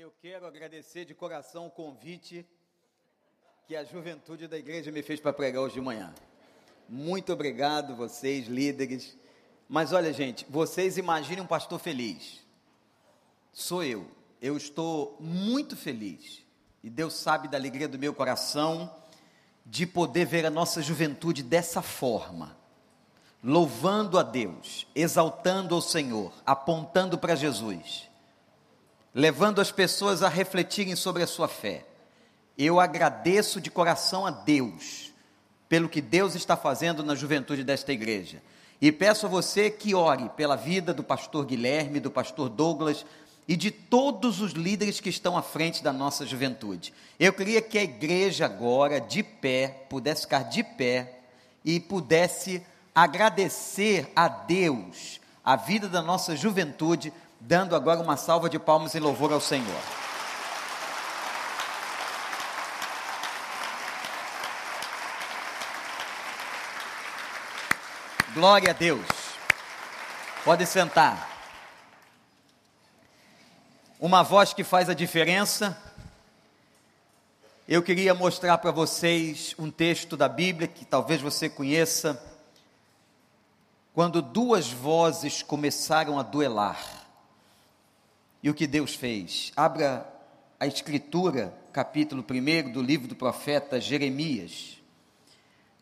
Eu quero agradecer de coração o convite que a juventude da igreja me fez para pregar hoje de manhã. Muito obrigado, vocês, líderes. Mas olha, gente, vocês imaginem um pastor feliz. Sou eu. Eu estou muito feliz. E Deus sabe da alegria do meu coração de poder ver a nossa juventude dessa forma. Louvando a Deus, exaltando o Senhor, apontando para Jesus levando as pessoas a refletirem sobre a sua fé. Eu agradeço de coração a Deus pelo que Deus está fazendo na juventude desta igreja. E peço a você que ore pela vida do pastor Guilherme, do pastor Douglas e de todos os líderes que estão à frente da nossa juventude. Eu queria que a igreja agora, de pé, pudesse ficar de pé e pudesse agradecer a Deus a vida da nossa juventude dando agora uma salva de palmas em louvor ao Senhor. Glória a Deus. Pode sentar. Uma voz que faz a diferença. Eu queria mostrar para vocês um texto da Bíblia que talvez você conheça. Quando duas vozes começaram a duelar. E o que Deus fez? Abra a Escritura, capítulo 1 do livro do profeta Jeremias.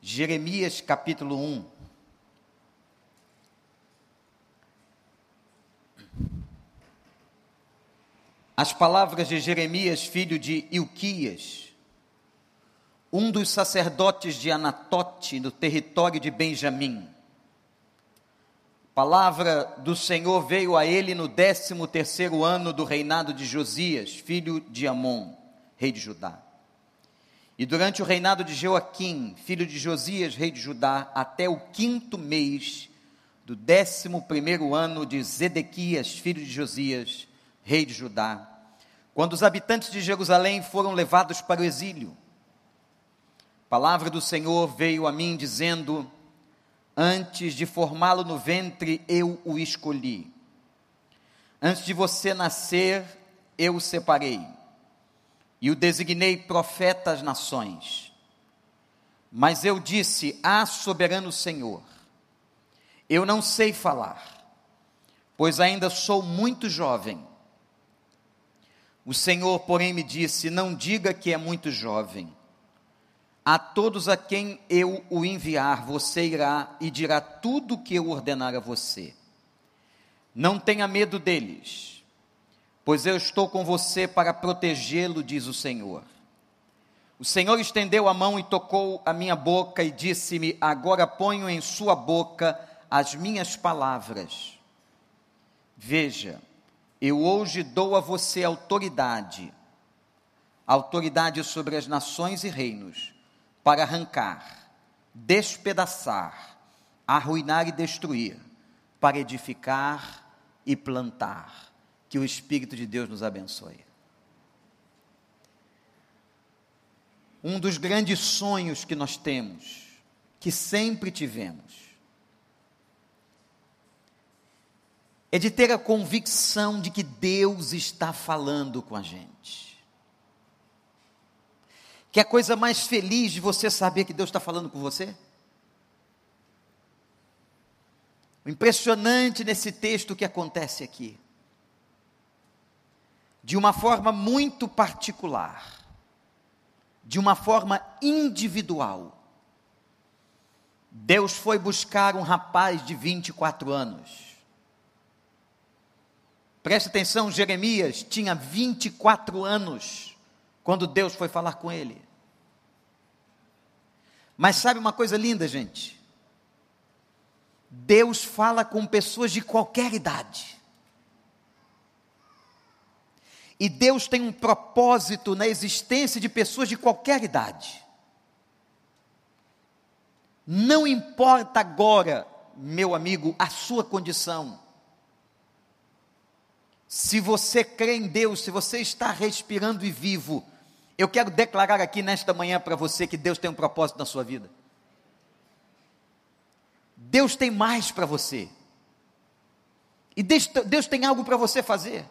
Jeremias, capítulo 1. As palavras de Jeremias, filho de Ilquias, um dos sacerdotes de Anatote, no território de Benjamim palavra do Senhor veio a ele no décimo terceiro ano do reinado de Josias, filho de Amon, rei de Judá. E durante o reinado de Joaquim, filho de Josias, rei de Judá, até o quinto mês do décimo primeiro ano de Zedequias, filho de Josias, rei de Judá, quando os habitantes de Jerusalém foram levados para o exílio. Palavra do Senhor veio a mim dizendo: Antes de formá-lo no ventre, eu o escolhi. Antes de você nascer, eu o separei. E o designei profeta às nações. Mas eu disse: Ah, soberano Senhor, eu não sei falar, pois ainda sou muito jovem. O Senhor, porém, me disse: Não diga que é muito jovem a todos a quem eu o enviar, você irá e dirá tudo o que eu ordenar a você. Não tenha medo deles, pois eu estou com você para protegê-lo, diz o Senhor. O Senhor estendeu a mão e tocou a minha boca e disse-me: Agora ponho em sua boca as minhas palavras. Veja, eu hoje dou a você autoridade, autoridade sobre as nações e reinos para arrancar, despedaçar, arruinar e destruir, para edificar e plantar. Que o Espírito de Deus nos abençoe. Um dos grandes sonhos que nós temos, que sempre tivemos, é de ter a convicção de que Deus está falando com a gente. Que é a coisa mais feliz de você saber que Deus está falando com você? O impressionante nesse texto que acontece aqui, de uma forma muito particular, de uma forma individual, Deus foi buscar um rapaz de 24 anos. Preste atenção, Jeremias tinha 24 anos quando Deus foi falar com ele. Mas sabe uma coisa linda, gente? Deus fala com pessoas de qualquer idade. E Deus tem um propósito na existência de pessoas de qualquer idade. Não importa agora, meu amigo, a sua condição. Se você crê em Deus, se você está respirando e vivo, eu quero declarar aqui nesta manhã para você que Deus tem um propósito na sua vida. Deus tem mais para você. E Deus, Deus tem algo para você fazer.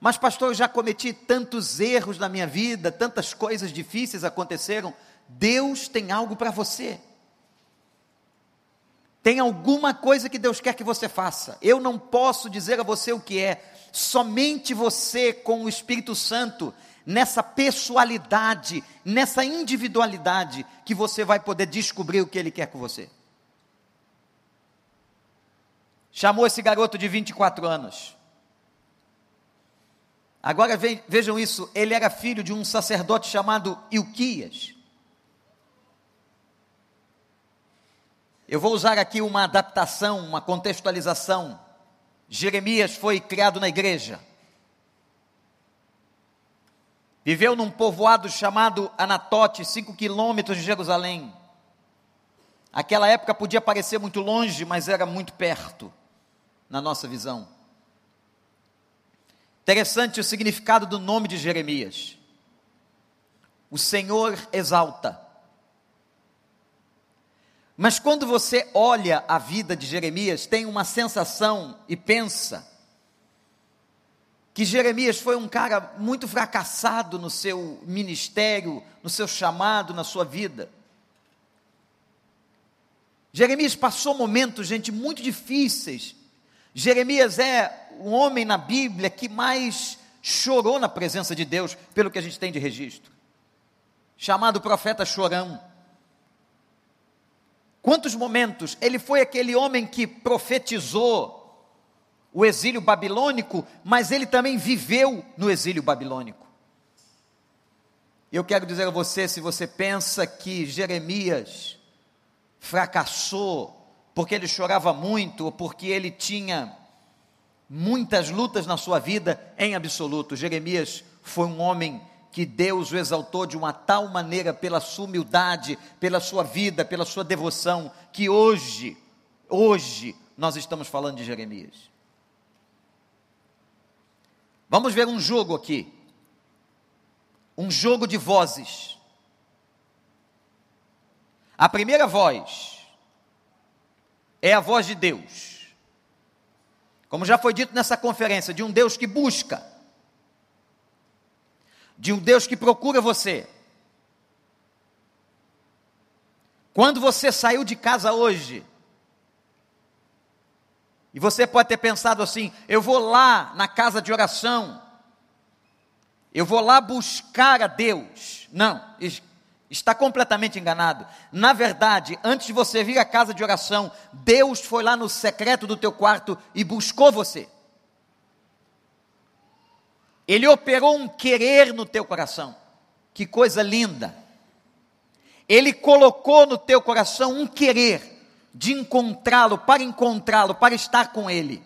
Mas, pastor, eu já cometi tantos erros na minha vida, tantas coisas difíceis aconteceram. Deus tem algo para você. Tem alguma coisa que Deus quer que você faça. Eu não posso dizer a você o que é. Somente você, com o Espírito Santo, nessa pessoalidade, nessa individualidade, que você vai poder descobrir o que Ele quer com você. Chamou esse garoto de 24 anos. Agora vejam isso, ele era filho de um sacerdote chamado Ilquias. Eu vou usar aqui uma adaptação, uma contextualização. Jeremias foi criado na igreja. Viveu num povoado chamado Anatote, cinco quilômetros de Jerusalém. Aquela época podia parecer muito longe, mas era muito perto, na nossa visão. Interessante o significado do nome de Jeremias. O Senhor exalta. Mas quando você olha a vida de Jeremias, tem uma sensação e pensa que Jeremias foi um cara muito fracassado no seu ministério, no seu chamado, na sua vida. Jeremias passou momentos, gente, muito difíceis. Jeremias é o homem na Bíblia que mais chorou na presença de Deus, pelo que a gente tem de registro. Chamado profeta chorão. Quantos momentos ele foi aquele homem que profetizou o exílio babilônico, mas ele também viveu no exílio babilônico. Eu quero dizer a você: se você pensa que Jeremias fracassou porque ele chorava muito ou porque ele tinha muitas lutas na sua vida, em absoluto, Jeremias foi um homem que Deus o exaltou de uma tal maneira pela sua humildade, pela sua vida, pela sua devoção, que hoje, hoje, nós estamos falando de Jeremias. Vamos ver um jogo aqui. Um jogo de vozes. A primeira voz é a voz de Deus. Como já foi dito nessa conferência, de um Deus que busca, de um Deus que procura você. Quando você saiu de casa hoje, e você pode ter pensado assim: eu vou lá na casa de oração, eu vou lá buscar a Deus. Não, está completamente enganado. Na verdade, antes de você vir à casa de oração, Deus foi lá no secreto do teu quarto e buscou você. Ele operou um querer no teu coração. Que coisa linda. Ele colocou no teu coração um querer de encontrá-lo, para encontrá-lo, para estar com Ele.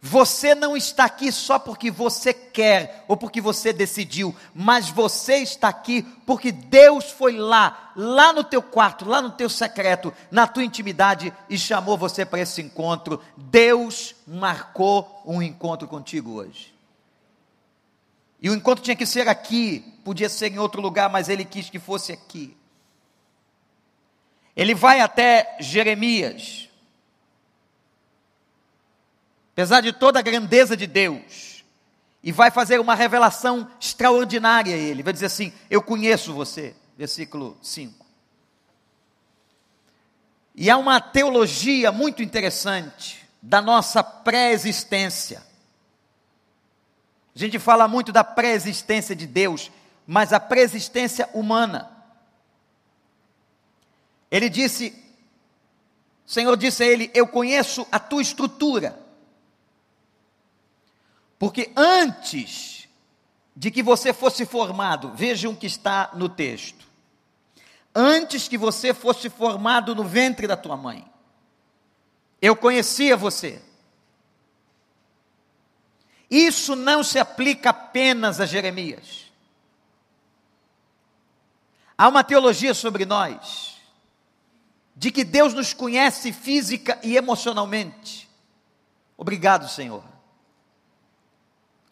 Você não está aqui só porque você quer ou porque você decidiu, mas você está aqui porque Deus foi lá, lá no teu quarto, lá no teu secreto, na tua intimidade e chamou você para esse encontro. Deus marcou um encontro contigo hoje. E o encontro tinha que ser aqui, podia ser em outro lugar, mas ele quis que fosse aqui. Ele vai até Jeremias. Apesar de toda a grandeza de Deus, e vai fazer uma revelação extraordinária a ele. Vai dizer assim: Eu conheço você. Versículo 5. E há uma teologia muito interessante da nossa pré-existência. A gente fala muito da pré-existência de Deus, mas a pré-existência humana. Ele disse, o Senhor disse a ele: Eu conheço a tua estrutura. Porque antes de que você fosse formado, vejam o que está no texto. Antes que você fosse formado no ventre da tua mãe, eu conhecia você. Isso não se aplica apenas a Jeremias. Há uma teologia sobre nós de que Deus nos conhece física e emocionalmente. Obrigado, Senhor.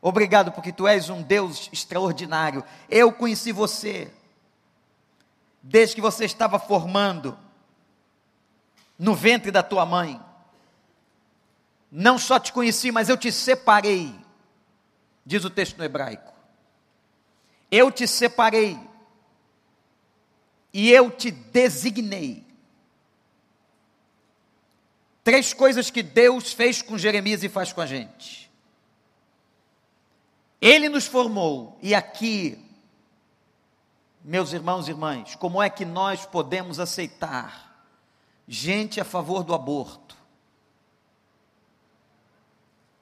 Obrigado porque tu és um Deus extraordinário. Eu conheci você desde que você estava formando no ventre da tua mãe. Não só te conheci, mas eu te separei. Diz o texto no hebraico. Eu te separei e eu te designei. Três coisas que Deus fez com Jeremias e faz com a gente. Ele nos formou, e aqui, meus irmãos e irmãs, como é que nós podemos aceitar gente a favor do aborto?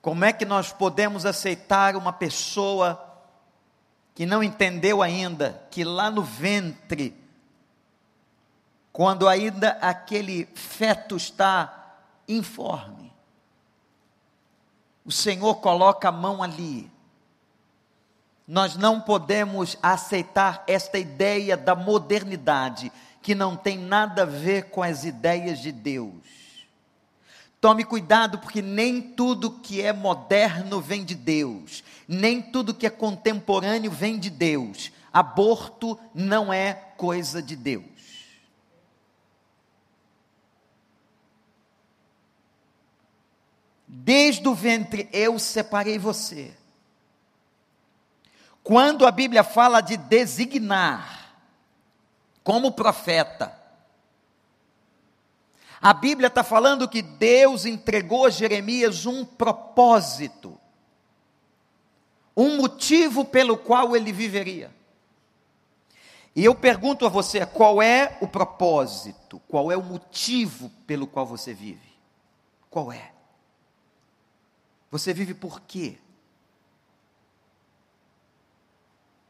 Como é que nós podemos aceitar uma pessoa que não entendeu ainda que lá no ventre, quando ainda aquele feto está informe. O Senhor coloca a mão ali. Nós não podemos aceitar esta ideia da modernidade, que não tem nada a ver com as ideias de Deus. Tome cuidado, porque nem tudo que é moderno vem de Deus, nem tudo que é contemporâneo vem de Deus. Aborto não é coisa de Deus. Desde o ventre eu separei você. Quando a Bíblia fala de designar como profeta, a Bíblia está falando que Deus entregou a Jeremias um propósito, um motivo pelo qual ele viveria. E eu pergunto a você: qual é o propósito, qual é o motivo pelo qual você vive? Qual é? Você vive por quê?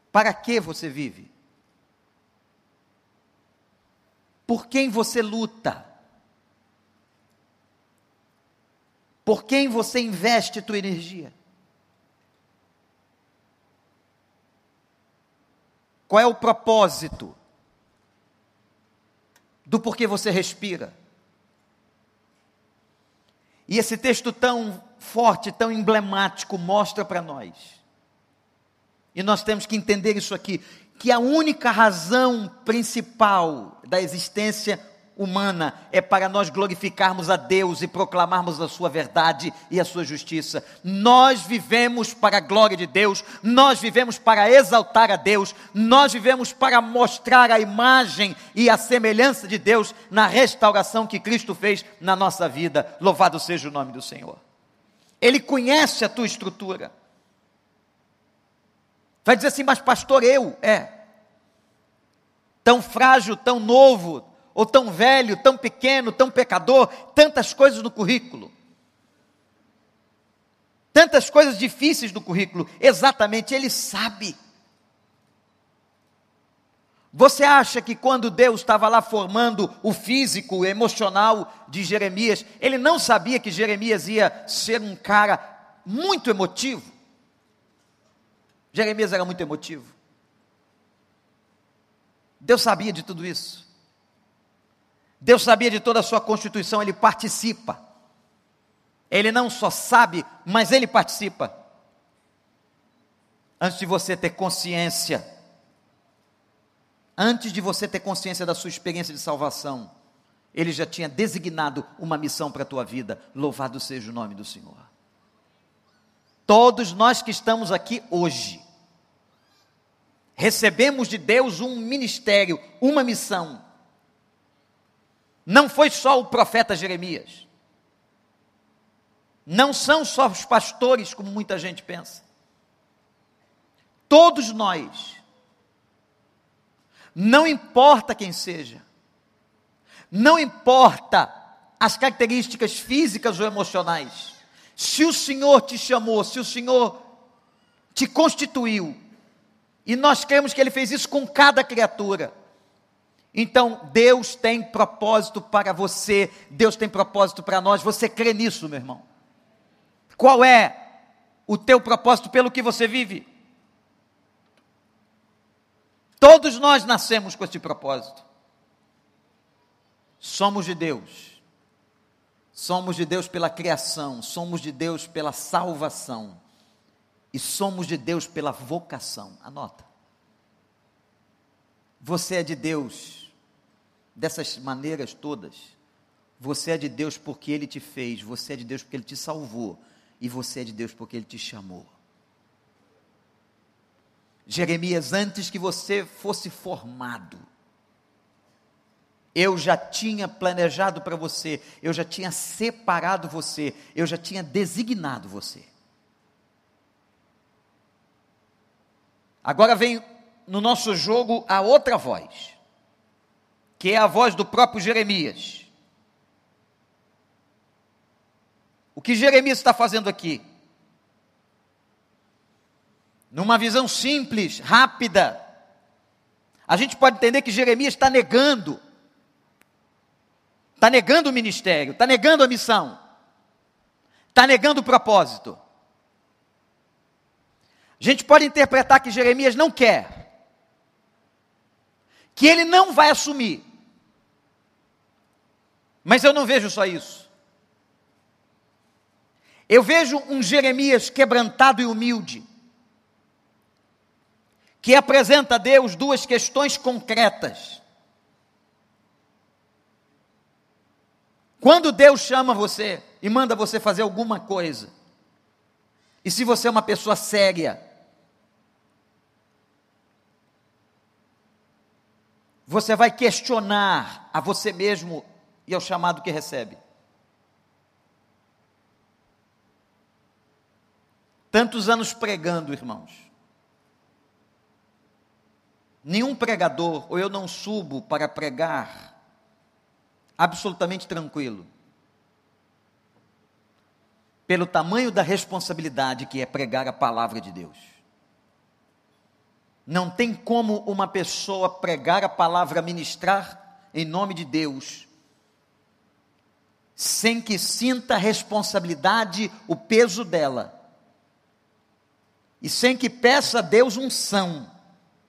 Para que você vive? Por quem você luta? Por quem você investe tua energia? Qual é o propósito do porquê você respira? E esse texto tão forte, tão emblemático, mostra para nós. E nós temos que entender isso aqui: que a única razão principal da existência humana é para nós glorificarmos a Deus e proclamarmos a sua verdade e a sua justiça. Nós vivemos para a glória de Deus, nós vivemos para exaltar a Deus, nós vivemos para mostrar a imagem e a semelhança de Deus na restauração que Cristo fez na nossa vida. Louvado seja o nome do Senhor. Ele conhece a tua estrutura. Vai dizer assim, mas pastor, eu, é. Tão frágil, tão novo, ou tão velho, tão pequeno, tão pecador, tantas coisas no currículo. Tantas coisas difíceis no currículo. Exatamente, ele sabe. Você acha que quando Deus estava lá formando o físico, o emocional de Jeremias, ele não sabia que Jeremias ia ser um cara muito emotivo? Jeremias era muito emotivo. Deus sabia de tudo isso. Deus sabia de toda a sua constituição, ele participa. Ele não só sabe, mas ele participa. Antes de você ter consciência, antes de você ter consciência da sua experiência de salvação, ele já tinha designado uma missão para a tua vida. Louvado seja o nome do Senhor. Todos nós que estamos aqui hoje, recebemos de Deus um ministério, uma missão. Não foi só o profeta Jeremias. Não são só os pastores, como muita gente pensa. Todos nós, não importa quem seja, não importa as características físicas ou emocionais, se o Senhor te chamou, se o Senhor te constituiu, e nós cremos que Ele fez isso com cada criatura, então, Deus tem propósito para você, Deus tem propósito para nós. Você crê nisso, meu irmão? Qual é o teu propósito pelo que você vive? Todos nós nascemos com esse propósito. Somos de Deus. Somos de Deus pela criação, somos de Deus pela salvação e somos de Deus pela vocação. Anota. Você é de Deus dessas maneiras todas, você é de Deus porque Ele te fez, você é de Deus porque Ele te salvou, e você é de Deus porque Ele te chamou. Jeremias, antes que você fosse formado, eu já tinha planejado para você, eu já tinha separado você, eu já tinha designado você. Agora vem no nosso jogo a outra voz, que é a voz do próprio Jeremias. O que Jeremias está fazendo aqui? Numa visão simples, rápida, a gente pode entender que Jeremias está negando, está negando o ministério, está negando a missão, está negando o propósito. A gente pode interpretar que Jeremias não quer, que ele não vai assumir. Mas eu não vejo só isso. Eu vejo um Jeremias quebrantado e humilde, que apresenta a Deus duas questões concretas. Quando Deus chama você e manda você fazer alguma coisa, e se você é uma pessoa séria, você vai questionar a você mesmo e ao chamado que recebe. Tantos anos pregando, irmãos. Nenhum pregador, ou eu não subo para pregar absolutamente tranquilo. Pelo tamanho da responsabilidade que é pregar a palavra de Deus. Não tem como uma pessoa pregar a palavra, ministrar em nome de Deus, sem que sinta responsabilidade, o peso dela, e sem que peça a Deus unção,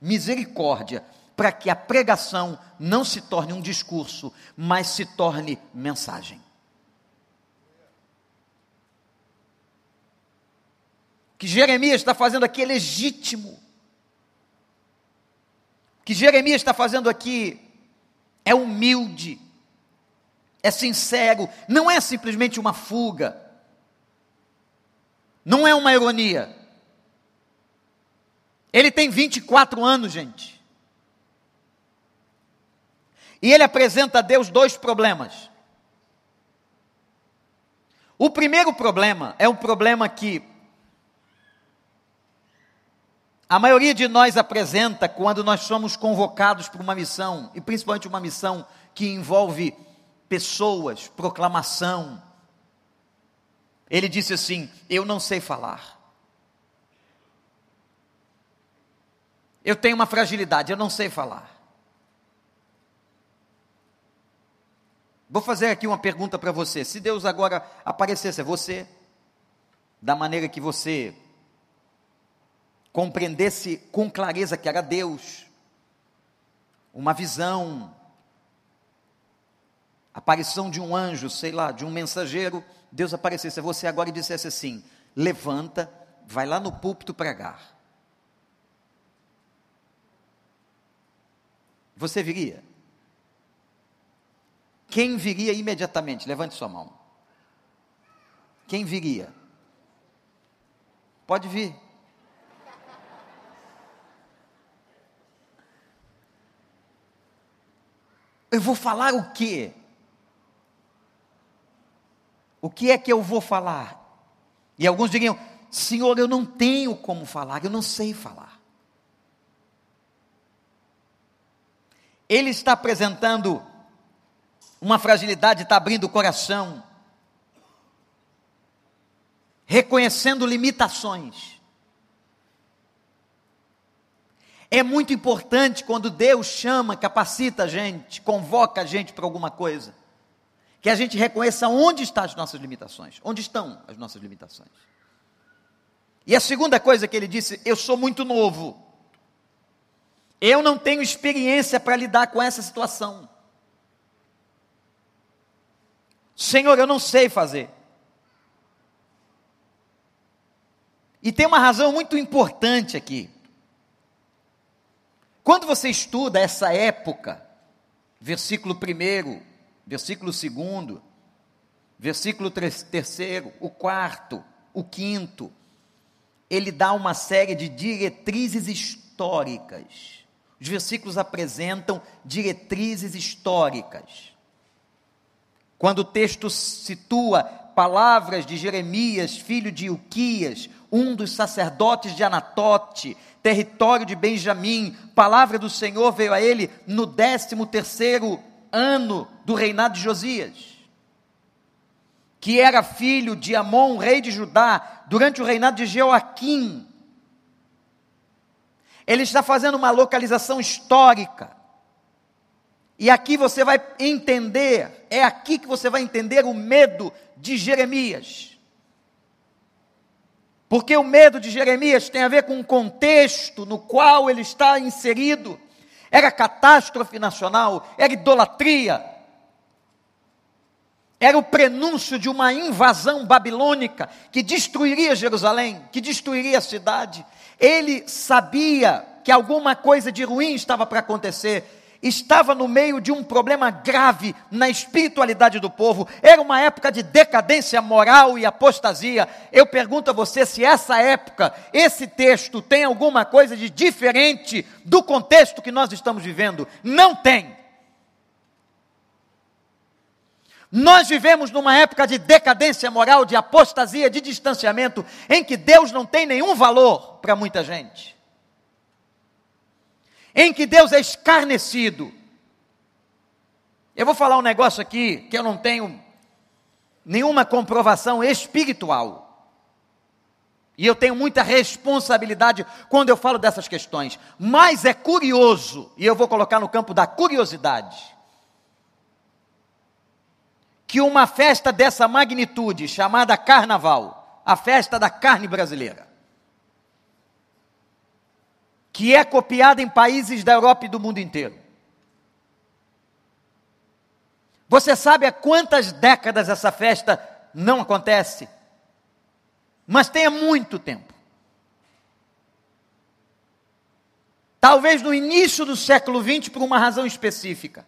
misericórdia, para que a pregação não se torne um discurso, mas se torne mensagem. O que Jeremias está fazendo aqui é legítimo. Que Jeremias está fazendo aqui é humilde, é sincero, não é simplesmente uma fuga, não é uma ironia. Ele tem 24 anos, gente. E ele apresenta a Deus dois problemas. O primeiro problema é um problema que a maioria de nós apresenta quando nós somos convocados para uma missão, e principalmente uma missão que envolve pessoas, proclamação. Ele disse assim: Eu não sei falar. Eu tenho uma fragilidade, eu não sei falar. Vou fazer aqui uma pergunta para você. Se Deus agora aparecesse a você, da maneira que você compreendesse com clareza que era Deus, uma visão, aparição de um anjo, sei lá, de um mensageiro, Deus aparecesse a você agora e dissesse assim: levanta, vai lá no púlpito pregar. Você viria? Quem viria imediatamente? Levante sua mão. Quem viria? Pode vir. Eu vou falar o quê? O que é que eu vou falar? E alguns diriam: Senhor, eu não tenho como falar, eu não sei falar. Ele está apresentando uma fragilidade, está abrindo o coração, reconhecendo limitações. É muito importante quando Deus chama, capacita a gente, convoca a gente para alguma coisa, que a gente reconheça onde estão as nossas limitações, onde estão as nossas limitações. E a segunda coisa que ele disse: eu sou muito novo, eu não tenho experiência para lidar com essa situação. Senhor, eu não sei fazer. E tem uma razão muito importante aqui. Quando você estuda essa época, versículo 1, versículo 2, versículo 3, o quarto, o quinto, ele dá uma série de diretrizes históricas. Os versículos apresentam diretrizes históricas. Quando o texto situa palavras de Jeremias, filho de Uquias, um dos sacerdotes de Anatote, território de Benjamim, palavra do Senhor veio a ele no décimo terceiro ano do reinado de Josias que era filho de Amon, rei de Judá, durante o reinado de Joaquim. Ele está fazendo uma localização histórica. E aqui você vai entender, é aqui que você vai entender o medo de Jeremias. Porque o medo de Jeremias tem a ver com o contexto no qual ele está inserido. Era catástrofe nacional, era idolatria, era o prenúncio de uma invasão babilônica que destruiria Jerusalém, que destruiria a cidade. Ele sabia que alguma coisa de ruim estava para acontecer. Estava no meio de um problema grave na espiritualidade do povo. Era uma época de decadência moral e apostasia. Eu pergunto a você se essa época, esse texto tem alguma coisa de diferente do contexto que nós estamos vivendo. Não tem. Nós vivemos numa época de decadência moral, de apostasia, de distanciamento, em que Deus não tem nenhum valor para muita gente. Em que Deus é escarnecido. Eu vou falar um negócio aqui que eu não tenho nenhuma comprovação espiritual. E eu tenho muita responsabilidade quando eu falo dessas questões. Mas é curioso, e eu vou colocar no campo da curiosidade que uma festa dessa magnitude, chamada Carnaval, a festa da carne brasileira, que é copiada em países da Europa e do mundo inteiro. Você sabe há quantas décadas essa festa não acontece? Mas tem muito tempo. Talvez no início do século XX, por uma razão específica.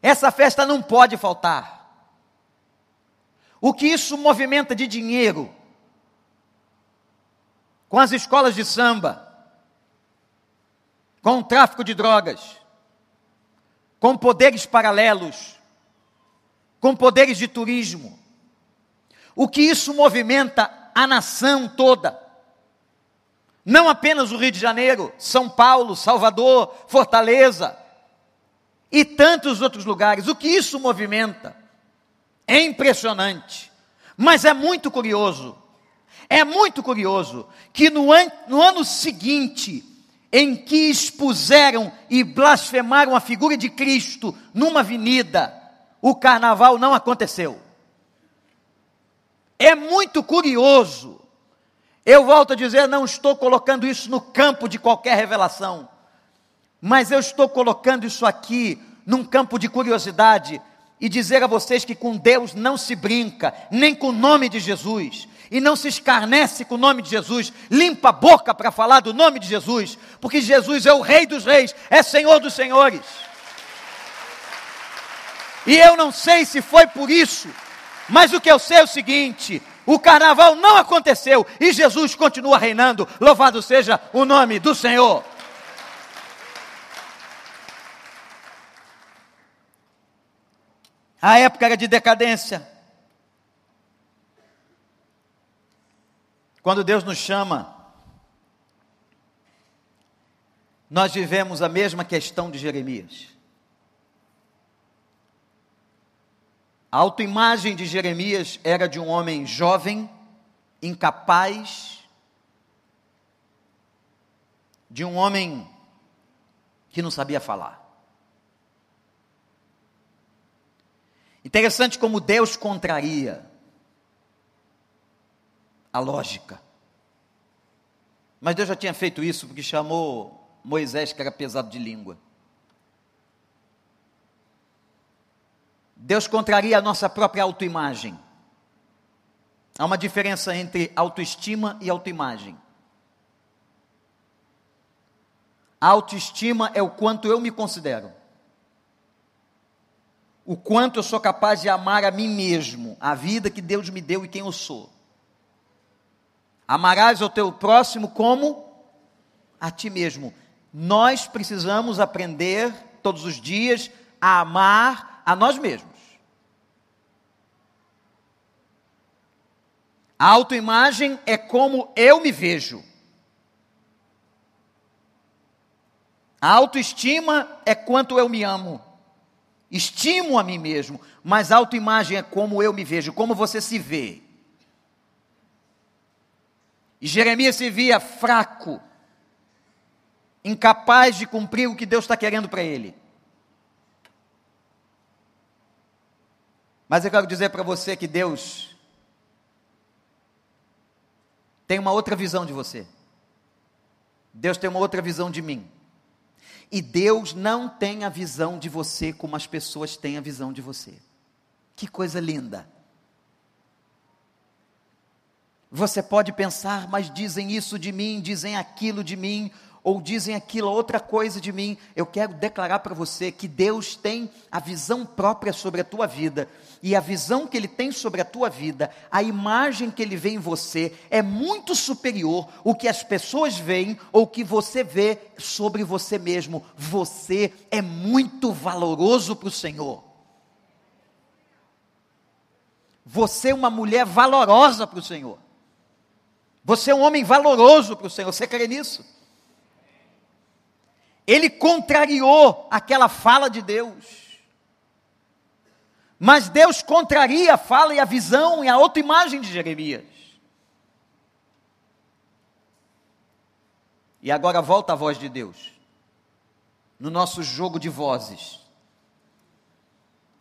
Essa festa não pode faltar. O que isso movimenta de dinheiro? Com as escolas de samba, com o tráfico de drogas, com poderes paralelos, com poderes de turismo. O que isso movimenta a nação toda. Não apenas o Rio de Janeiro, São Paulo, Salvador, Fortaleza, e tantos outros lugares. O que isso movimenta é impressionante, mas é muito curioso. É muito curioso que no, an no ano seguinte, em que expuseram e blasfemaram a figura de Cristo numa avenida, o carnaval não aconteceu. É muito curioso. Eu volto a dizer, não estou colocando isso no campo de qualquer revelação mas eu estou colocando isso aqui num campo de curiosidade e dizer a vocês que com Deus não se brinca, nem com o nome de Jesus, e não se escarnece com o nome de Jesus, limpa a boca para falar do nome de Jesus, porque Jesus é o Rei dos Reis, é Senhor dos Senhores. E eu não sei se foi por isso, mas o que eu sei é o seguinte: o carnaval não aconteceu e Jesus continua reinando, louvado seja o nome do Senhor. A época era de decadência. Quando Deus nos chama, nós vivemos a mesma questão de Jeremias. A autoimagem de Jeremias era de um homem jovem, incapaz, de um homem que não sabia falar. Interessante como Deus contraria a lógica. Mas Deus já tinha feito isso porque chamou Moisés, que era pesado de língua. Deus contraria a nossa própria autoimagem. Há uma diferença entre autoestima e autoimagem. A autoestima é o quanto eu me considero o quanto eu sou capaz de amar a mim mesmo, a vida que Deus me deu e quem eu sou. Amarás o teu próximo como a ti mesmo. Nós precisamos aprender todos os dias a amar a nós mesmos. A autoimagem é como eu me vejo. A autoestima é quanto eu me amo. Estimo a mim mesmo, mas autoimagem é como eu me vejo, como você se vê. E Jeremias se via fraco, incapaz de cumprir o que Deus está querendo para ele. Mas eu quero dizer para você que Deus tem uma outra visão de você. Deus tem uma outra visão de mim. E Deus não tem a visão de você como as pessoas têm a visão de você. Que coisa linda. Você pode pensar, mas dizem isso de mim, dizem aquilo de mim, ou dizem aquilo, outra coisa de mim. Eu quero declarar para você que Deus tem a visão própria sobre a tua vida, e a visão que Ele tem sobre a tua vida, a imagem que Ele vê em você, é muito superior o que as pessoas veem ou que você vê sobre você mesmo. Você é muito valoroso para o Senhor. Você é uma mulher valorosa para o Senhor. Você é um homem valoroso para o Senhor. Você crê nisso? Ele contrariou aquela fala de Deus. Mas Deus contraria a fala e a visão e a autoimagem de Jeremias. E agora volta a voz de Deus. No nosso jogo de vozes.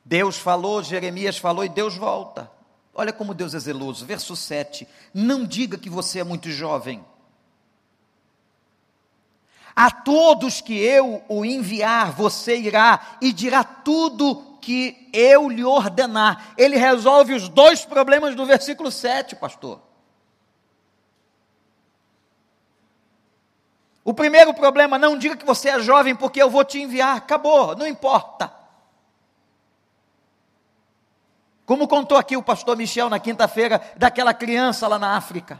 Deus falou, Jeremias falou e Deus volta. Olha como Deus é zeloso. Verso 7. Não diga que você é muito jovem a todos que eu o enviar, você irá e dirá tudo que eu lhe ordenar. Ele resolve os dois problemas do versículo 7, pastor. O primeiro problema, não diga que você é jovem porque eu vou te enviar. Acabou, não importa. Como contou aqui o pastor Michel na quinta-feira, daquela criança lá na África.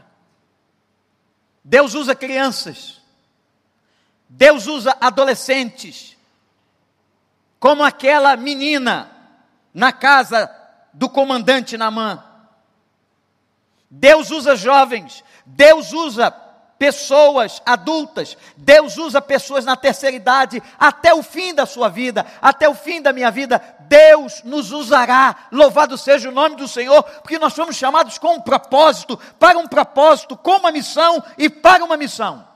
Deus usa crianças Deus usa adolescentes, como aquela menina na casa do comandante Namã. Deus usa jovens, Deus usa pessoas adultas, Deus usa pessoas na terceira idade, até o fim da sua vida, até o fim da minha vida, Deus nos usará. Louvado seja o nome do Senhor, porque nós fomos chamados com um propósito, para um propósito, com uma missão e para uma missão.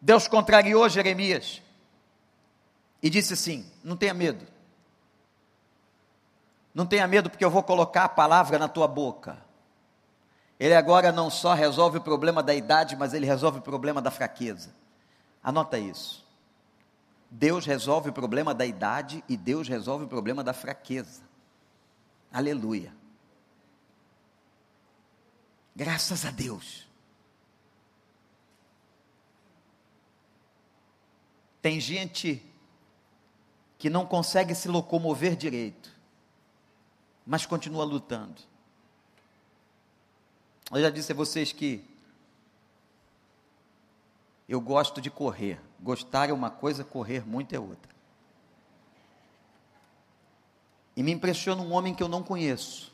Deus contrariou Jeremias e disse assim: Não tenha medo. Não tenha medo, porque eu vou colocar a palavra na tua boca. Ele agora não só resolve o problema da idade, mas ele resolve o problema da fraqueza. Anota isso. Deus resolve o problema da idade e Deus resolve o problema da fraqueza. Aleluia. Graças a Deus. Tem gente que não consegue se locomover direito, mas continua lutando. Eu já disse a vocês que eu gosto de correr. Gostar é uma coisa, correr muito é outra. E me impressiona um homem que eu não conheço.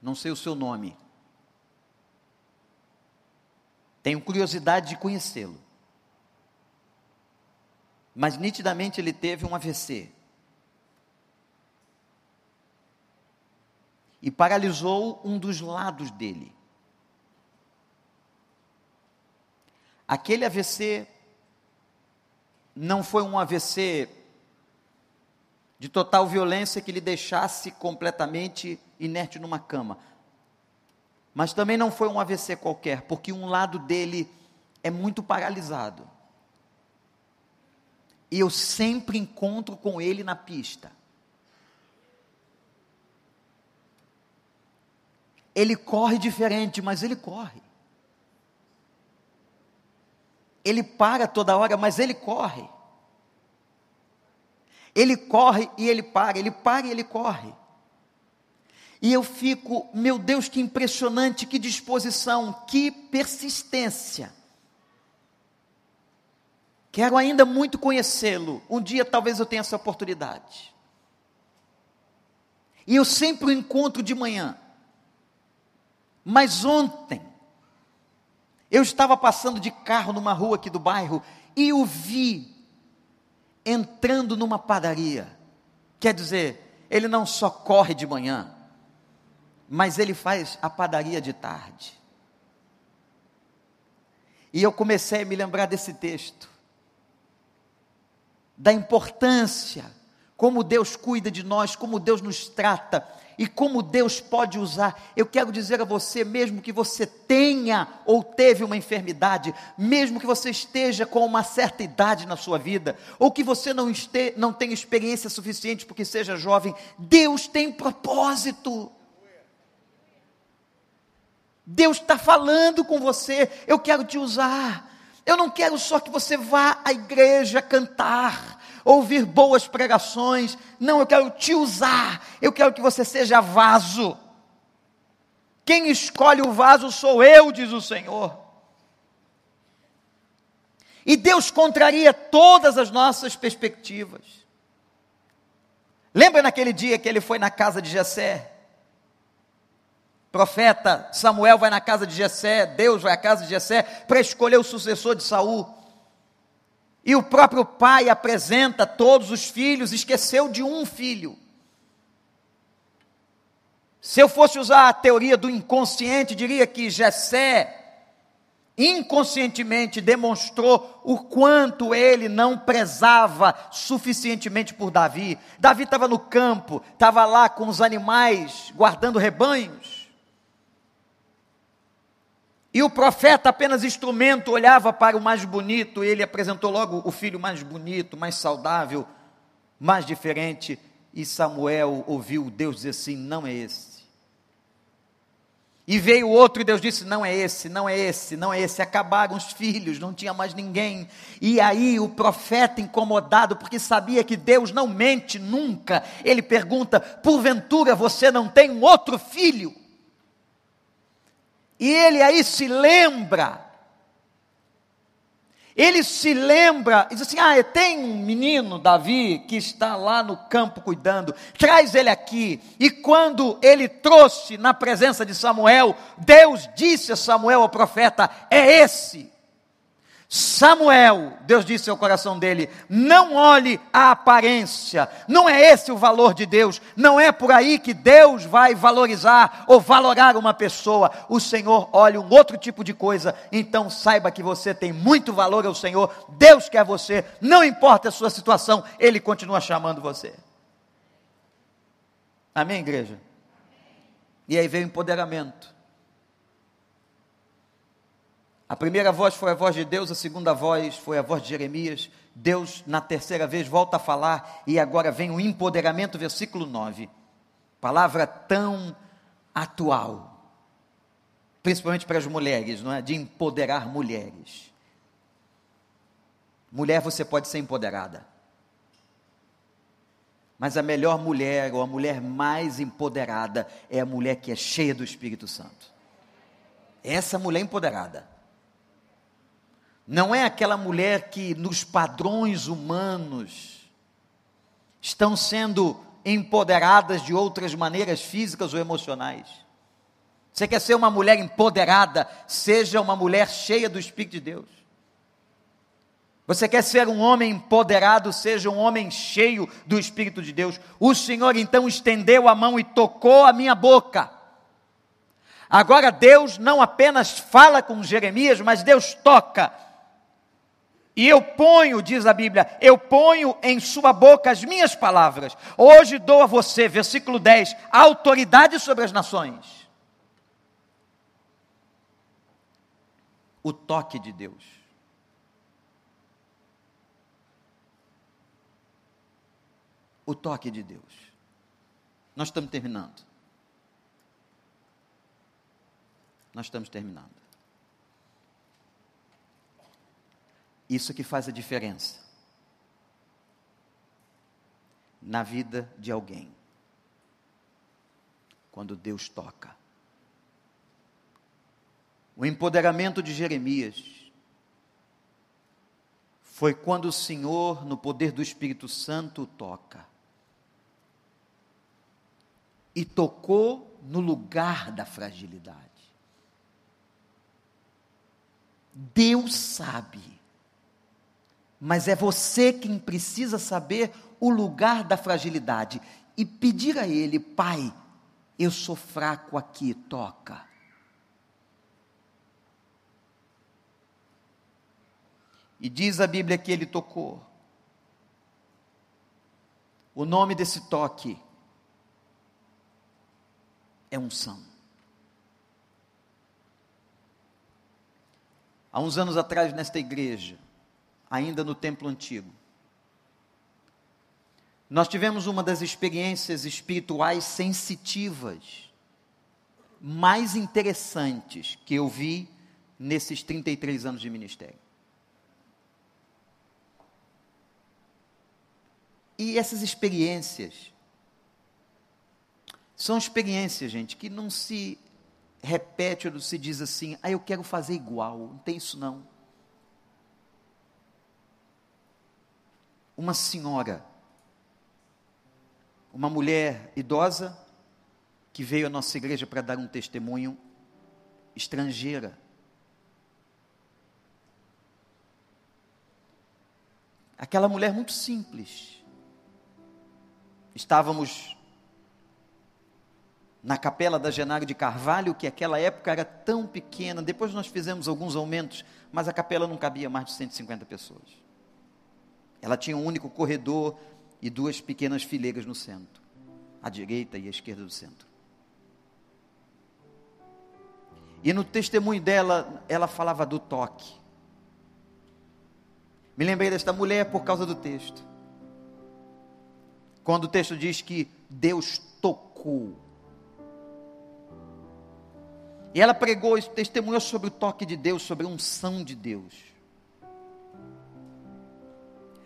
Não sei o seu nome. Tenho curiosidade de conhecê-lo mas nitidamente ele teve um AVC. E paralisou um dos lados dele. Aquele AVC não foi um AVC de total violência que lhe deixasse completamente inerte numa cama. Mas também não foi um AVC qualquer, porque um lado dele é muito paralisado e eu sempre encontro com ele na pista. Ele corre diferente, mas ele corre. Ele para toda hora, mas ele corre. Ele corre e ele para, ele para e ele corre. E eu fico, meu Deus, que impressionante, que disposição, que persistência. Quero ainda muito conhecê-lo. Um dia talvez eu tenha essa oportunidade. E eu sempre o encontro de manhã. Mas ontem, eu estava passando de carro numa rua aqui do bairro e o vi entrando numa padaria. Quer dizer, ele não só corre de manhã, mas ele faz a padaria de tarde. E eu comecei a me lembrar desse texto, da importância, como Deus cuida de nós, como Deus nos trata, e como Deus pode usar. Eu quero dizer a você, mesmo que você tenha ou teve uma enfermidade, mesmo que você esteja com uma certa idade na sua vida, ou que você não, este, não tenha experiência suficiente porque seja jovem, Deus tem propósito. Deus está falando com você, eu quero te usar. Eu não quero só que você vá à igreja cantar, ouvir boas pregações. Não, eu quero te usar. Eu quero que você seja vaso. Quem escolhe o vaso sou eu, diz o Senhor. E Deus contraria todas as nossas perspectivas. Lembra naquele dia que ele foi na casa de Jessé? Profeta Samuel vai na casa de Jessé, Deus vai à casa de Jessé para escolher o sucessor de Saul. E o próprio pai apresenta todos os filhos, esqueceu de um filho. Se eu fosse usar a teoria do inconsciente, diria que Jessé inconscientemente demonstrou o quanto ele não prezava suficientemente por Davi. Davi estava no campo, estava lá com os animais, guardando rebanhos. E o profeta, apenas instrumento, olhava para o mais bonito, e ele apresentou logo o filho mais bonito, mais saudável, mais diferente. E Samuel ouviu Deus dizer assim: não é esse. E veio outro e Deus disse: não é esse, não é esse, não é esse. Acabaram os filhos, não tinha mais ninguém. E aí o profeta, incomodado, porque sabia que Deus não mente nunca, ele pergunta: porventura você não tem um outro filho? E ele aí se lembra. Ele se lembra, diz assim: Ah, tem um menino, Davi, que está lá no campo cuidando, traz ele aqui. E quando ele trouxe na presença de Samuel, Deus disse a Samuel, o profeta: É esse. Samuel, Deus disse ao coração dele: não olhe a aparência, não é esse o valor de Deus, não é por aí que Deus vai valorizar ou valorar uma pessoa. O Senhor olha um outro tipo de coisa, então saiba que você tem muito valor ao Senhor, Deus quer você, não importa a sua situação, Ele continua chamando você. Amém, igreja? E aí veio o empoderamento. A primeira voz foi a voz de Deus, a segunda voz foi a voz de Jeremias. Deus, na terceira vez, volta a falar e agora vem o empoderamento, versículo 9. Palavra tão atual, principalmente para as mulheres, não é? De empoderar mulheres. Mulher, você pode ser empoderada. Mas a melhor mulher, ou a mulher mais empoderada, é a mulher que é cheia do Espírito Santo. Essa mulher empoderada. Não é aquela mulher que, nos padrões humanos, estão sendo empoderadas de outras maneiras físicas ou emocionais. Você quer ser uma mulher empoderada, seja uma mulher cheia do Espírito de Deus. Você quer ser um homem empoderado, seja um homem cheio do Espírito de Deus. O Senhor então estendeu a mão e tocou a minha boca. Agora Deus não apenas fala com Jeremias, mas Deus toca e eu ponho, diz a Bíblia, eu ponho em sua boca as minhas palavras. Hoje dou a você, versículo 10, autoridade sobre as nações. O toque de Deus. O toque de Deus. Nós estamos terminando. Nós estamos terminando. Isso que faz a diferença na vida de alguém. quando Deus toca. O empoderamento de Jeremias foi quando o Senhor, no poder do Espírito Santo, toca. E tocou no lugar da fragilidade. Deus sabe, mas é você quem precisa saber o lugar da fragilidade e pedir a Ele, Pai, eu sou fraco aqui, toca. E diz a Bíblia que ele tocou. O nome desse toque é unção. Há uns anos atrás, nesta igreja, ainda no templo antigo, nós tivemos uma das experiências espirituais sensitivas mais interessantes que eu vi nesses 33 anos de ministério. E essas experiências são experiências, gente, que não se repete ou se diz assim, ah, eu quero fazer igual. Não tem isso não. Uma senhora, uma mulher idosa, que veio à nossa igreja para dar um testemunho, estrangeira. Aquela mulher muito simples, Estávamos na capela da Genário de Carvalho, que aquela época era tão pequena, depois nós fizemos alguns aumentos, mas a capela não cabia mais de 150 pessoas. Ela tinha um único corredor e duas pequenas fileiras no centro, à direita e à esquerda do centro. E no testemunho dela, ela falava do toque. Me lembrei desta mulher por causa do texto. Quando o texto diz que Deus tocou. E ela pregou e testemunhou sobre o toque de Deus, sobre a unção de Deus.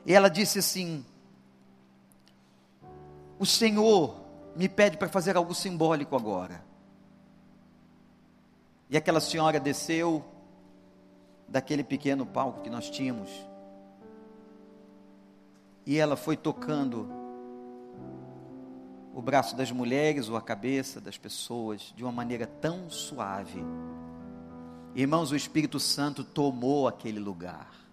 E ela disse assim: O Senhor me pede para fazer algo simbólico agora. E aquela senhora desceu daquele pequeno palco que nós tínhamos. E ela foi tocando o braço das mulheres ou a cabeça das pessoas de uma maneira tão suave. Irmãos, o Espírito Santo tomou aquele lugar.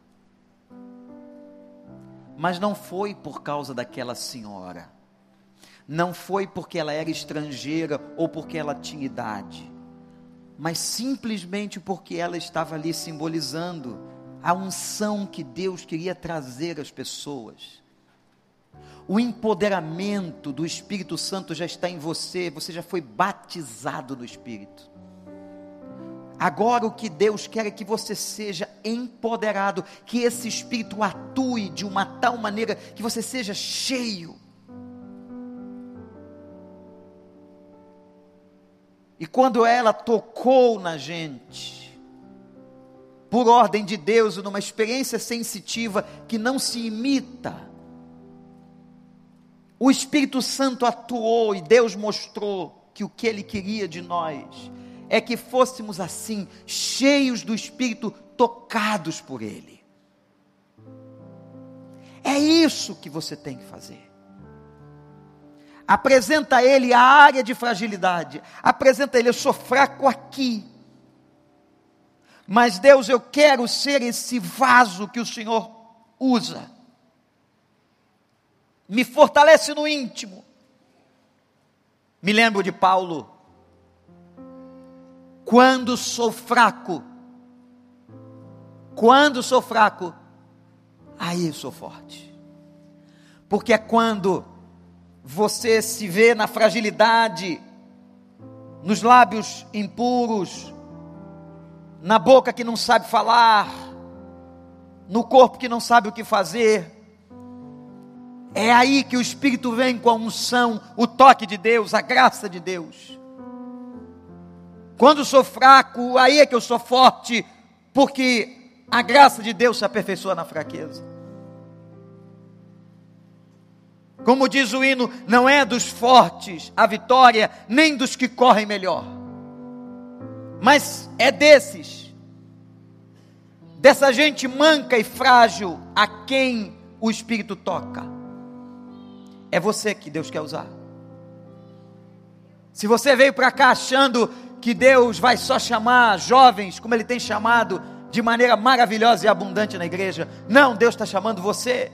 Mas não foi por causa daquela senhora. Não foi porque ela era estrangeira ou porque ela tinha idade. Mas simplesmente porque ela estava ali simbolizando a unção que Deus queria trazer às pessoas o empoderamento do Espírito Santo já está em você, você já foi batizado no Espírito. Agora o que Deus quer é que você seja empoderado, que esse Espírito atue de uma tal maneira que você seja cheio. E quando ela tocou na gente, por ordem de Deus, numa experiência sensitiva que não se imita, o Espírito Santo atuou e Deus mostrou que o que Ele queria de nós é que fôssemos assim, cheios do Espírito, tocados por Ele. É isso que você tem que fazer. Apresenta a Ele a área de fragilidade. Apresenta a Ele, eu sou fraco aqui. Mas Deus, eu quero ser esse vaso que o Senhor usa me fortalece no íntimo. Me lembro de Paulo. Quando sou fraco, quando sou fraco, aí sou forte. Porque é quando você se vê na fragilidade, nos lábios impuros, na boca que não sabe falar, no corpo que não sabe o que fazer, é aí que o Espírito vem com a unção, o toque de Deus, a graça de Deus. Quando sou fraco, aí é que eu sou forte, porque a graça de Deus se aperfeiçoa na fraqueza. Como diz o hino, não é dos fortes a vitória, nem dos que correm melhor, mas é desses, dessa gente manca e frágil a quem o Espírito toca. É você que Deus quer usar. Se você veio para cá achando que Deus vai só chamar jovens, como Ele tem chamado, de maneira maravilhosa e abundante na igreja, não, Deus está chamando você.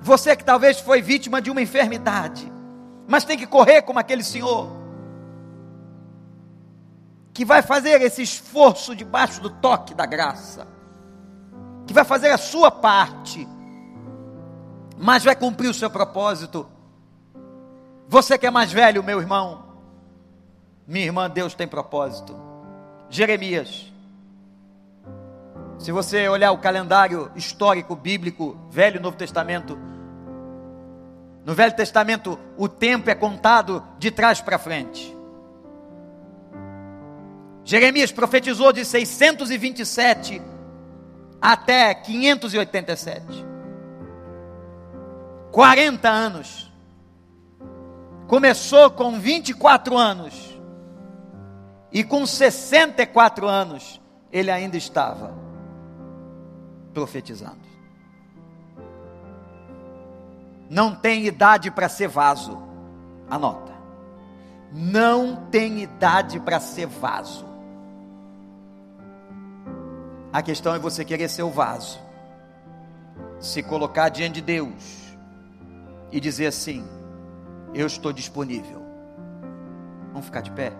Você que talvez foi vítima de uma enfermidade, mas tem que correr como aquele senhor, que vai fazer esse esforço debaixo do toque da graça, que vai fazer a sua parte, mas vai cumprir o seu propósito. Você que é mais velho, meu irmão, minha irmã, Deus tem propósito. Jeremias. Se você olhar o calendário histórico bíblico, Velho e Novo Testamento, no Velho Testamento, o tempo é contado de trás para frente. Jeremias profetizou de 627 até 587. 40 anos. Começou com 24 anos. E com 64 anos, ele ainda estava profetizando não tem idade para ser vaso. Anota. Não tem idade para ser vaso. A questão é você querer ser o vaso. Se colocar diante de Deus e dizer assim: Eu estou disponível. Vamos ficar de pé?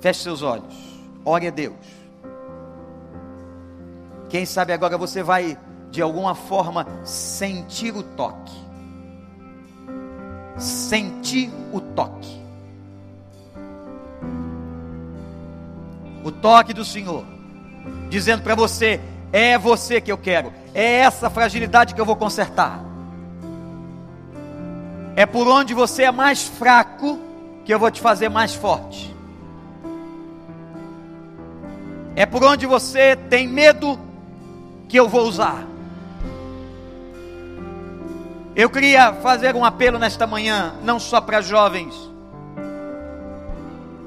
Feche seus olhos. Ore a Deus. Quem sabe agora você vai de alguma forma sentir o toque. Sentir o toque. O toque do Senhor, dizendo para você: é você que eu quero, é essa fragilidade que eu vou consertar. É por onde você é mais fraco que eu vou te fazer mais forte. É por onde você tem medo que eu vou usar. Eu queria fazer um apelo nesta manhã, não só para jovens,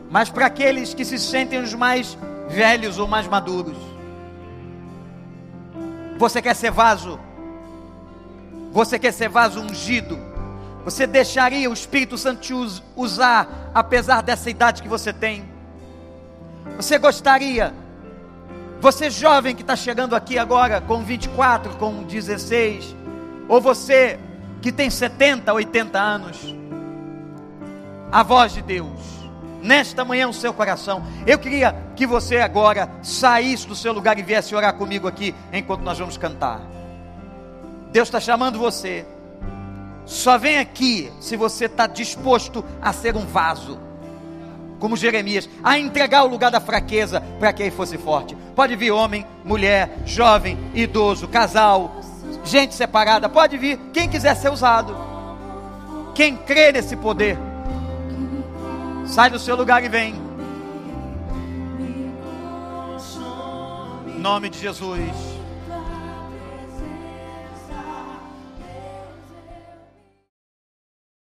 mas para aqueles que se sentem os mais velhos ou mais maduros. Você quer ser vaso? Você quer ser vaso ungido? Você deixaria o Espírito Santo te usar, apesar dessa idade que você tem? Você gostaria? Você jovem que está chegando aqui agora com 24, com 16, ou você que tem 70, 80 anos, a voz de Deus, nesta manhã o seu coração. Eu queria que você agora saísse do seu lugar e viesse orar comigo aqui enquanto nós vamos cantar. Deus está chamando você. Só vem aqui se você está disposto a ser um vaso, como Jeremias, a entregar o lugar da fraqueza para que ele fosse forte. Pode vir homem, mulher, jovem, idoso, casal, gente separada, pode vir, quem quiser ser usado, quem crê nesse poder, sai do seu lugar e vem. Em nome de Jesus.